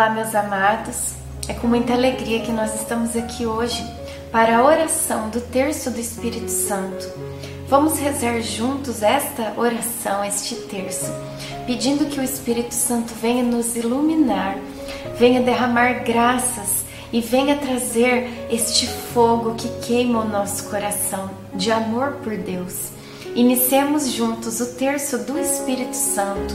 Olá, meus amados. É com muita alegria que nós estamos aqui hoje para a oração do terço do Espírito Santo. Vamos rezar juntos esta oração, este terço, pedindo que o Espírito Santo venha nos iluminar, venha derramar graças e venha trazer este fogo que queima o nosso coração de amor por Deus. Iniciemos juntos o terço do Espírito Santo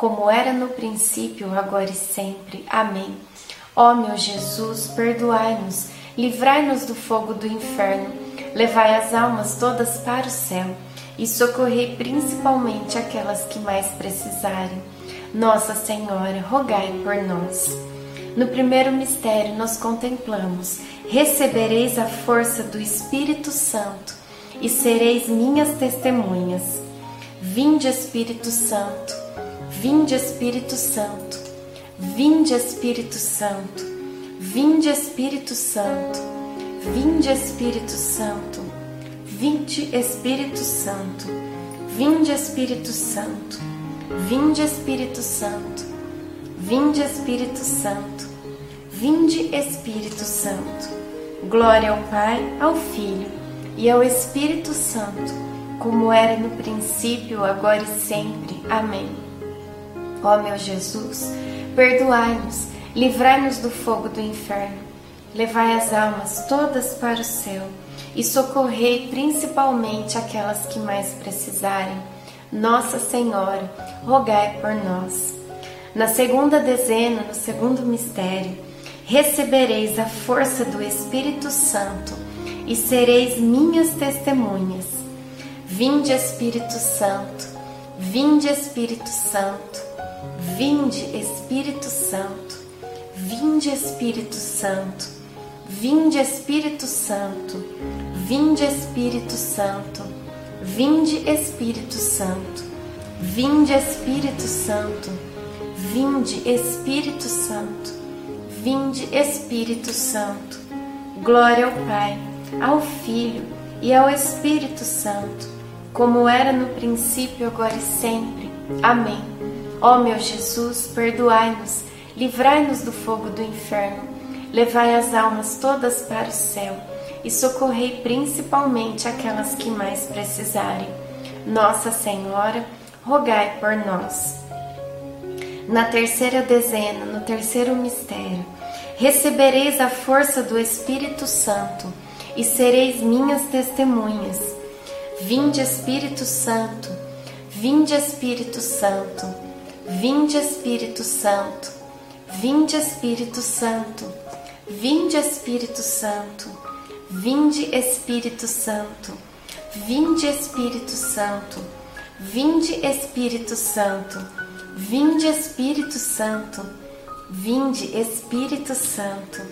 como era no princípio, agora e sempre. Amém. Ó meu Jesus, perdoai-nos, livrai-nos do fogo do inferno, levai as almas todas para o céu e socorrei principalmente aquelas que mais precisarem. Nossa Senhora, rogai por nós. No primeiro mistério, nós contemplamos: recebereis a força do Espírito Santo e sereis minhas testemunhas. Vinde, Espírito Santo Vinde Espírito Santo, vinde Espírito Santo, vinde Espírito Santo, vinde Espírito Santo, vinde Espírito Santo, vinde Espírito Santo, vinde Espírito Santo, vinde Espírito Santo, vinde Espírito Santo. Glória ao Pai, ao Filho e ao Espírito Santo, como era no princípio, agora e sempre. Amém. Ó meu Jesus, perdoai-nos, livrai-nos do fogo do inferno, levai as almas todas para o céu e socorrei principalmente aquelas que mais precisarem. Nossa Senhora, rogai por nós. Na segunda dezena, no segundo mistério, recebereis a força do Espírito Santo e sereis minhas testemunhas. Vinde, Espírito Santo, vinde, Espírito Santo. Vinde, Espírito Santo, vinde, Espírito Santo, vinde, Espírito Santo, vinde, Espírito Santo, vinde, Espírito Santo, vinde, Espírito Santo, vinde, Espírito Santo, vinde, Espírito Santo. Glória ao Pai, ao Filho e ao Espírito Santo, como era no princípio, agora e sempre. Amém. Ó meu Jesus, perdoai-nos, livrai-nos do fogo do inferno, levai as almas todas para o céu e socorrei principalmente aquelas que mais precisarem. Nossa Senhora, rogai por nós. Na terceira dezena, no terceiro mistério, recebereis a força do Espírito Santo e sereis minhas testemunhas. Vinde, Espírito Santo, vinde, Espírito Santo, vinde, Espírito Santo, vinde, Espírito Santo, vinde, Espírito Santo, vinde, Espírito Santo, vinde, Espírito Santo, vinde, Espírito Santo, vinde, Espírito Santo, vinde, Espírito Santo.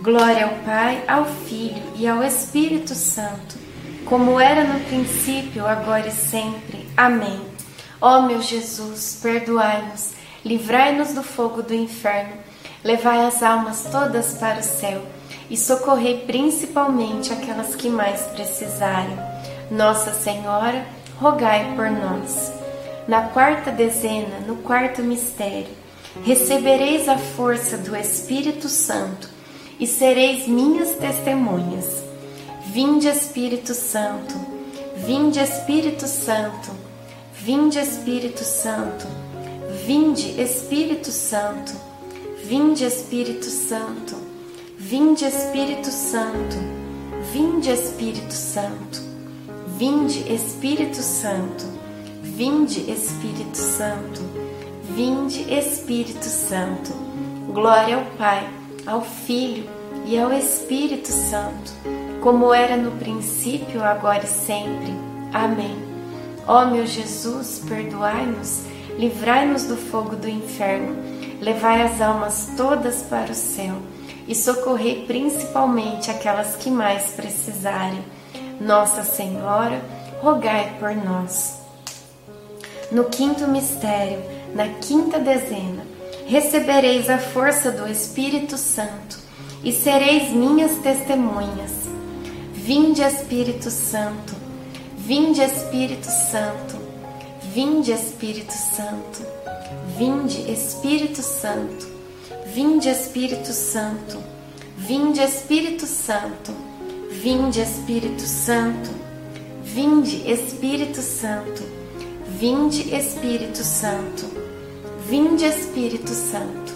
Glória ao Pai, ao Filho e ao Espírito Santo, como era no princípio, agora e sempre. Amém. Ó meu Jesus, perdoai-nos, livrai-nos do fogo do inferno, levai as almas todas para o céu e socorrei principalmente aquelas que mais precisarem. Nossa Senhora, rogai por nós. Na quarta dezena, no quarto mistério, recebereis a força do Espírito Santo e sereis minhas testemunhas. Vinde Espírito Santo, vinde Espírito Santo, vinde Espírito Santo, vinde Espírito Santo, vinde Espírito Santo, vinde Espírito Santo, vinde Espírito Santo, vinde Espírito Santo, vinde Espírito Santo, vinde Espírito Santo. Glória ao Pai ao Filho e ao Espírito Santo, como era no princípio, agora e sempre. Amém. Ó meu Jesus, perdoai-nos, livrai-nos do fogo do inferno, levai as almas todas para o céu e socorrei principalmente aquelas que mais precisarem. Nossa Senhora, rogai por nós. No quinto mistério, na quinta dezena, recebereis a força do Espírito Santo e sereis minhas testemunhas. Vinde, Espírito Santo, vinde, Espírito Santo, vinde, Espírito Santo, vinde, Espírito Santo, vinde, Espírito Santo, vinde, Espírito Santo, vinde, Espírito Santo, vinde, Espírito Santo, vinde, Espírito Santo. Vinde Espírito Santo.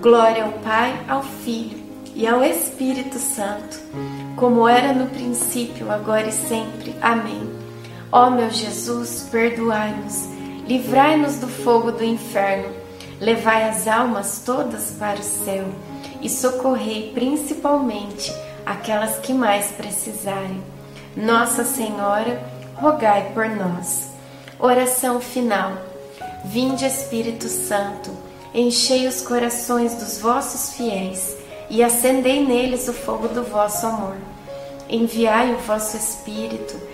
Glória ao Pai, ao Filho e ao Espírito Santo, como era no princípio, agora e sempre. Amém. Ó meu Jesus, perdoai-nos, livrai-nos do fogo do inferno, levai as almas todas para o céu e socorrei principalmente aquelas que mais precisarem. Nossa Senhora, rogai por nós. Oração final. Vinde, Espírito Santo, enchei os corações dos vossos fiéis e acendei neles o fogo do vosso amor. Enviai o vosso Espírito,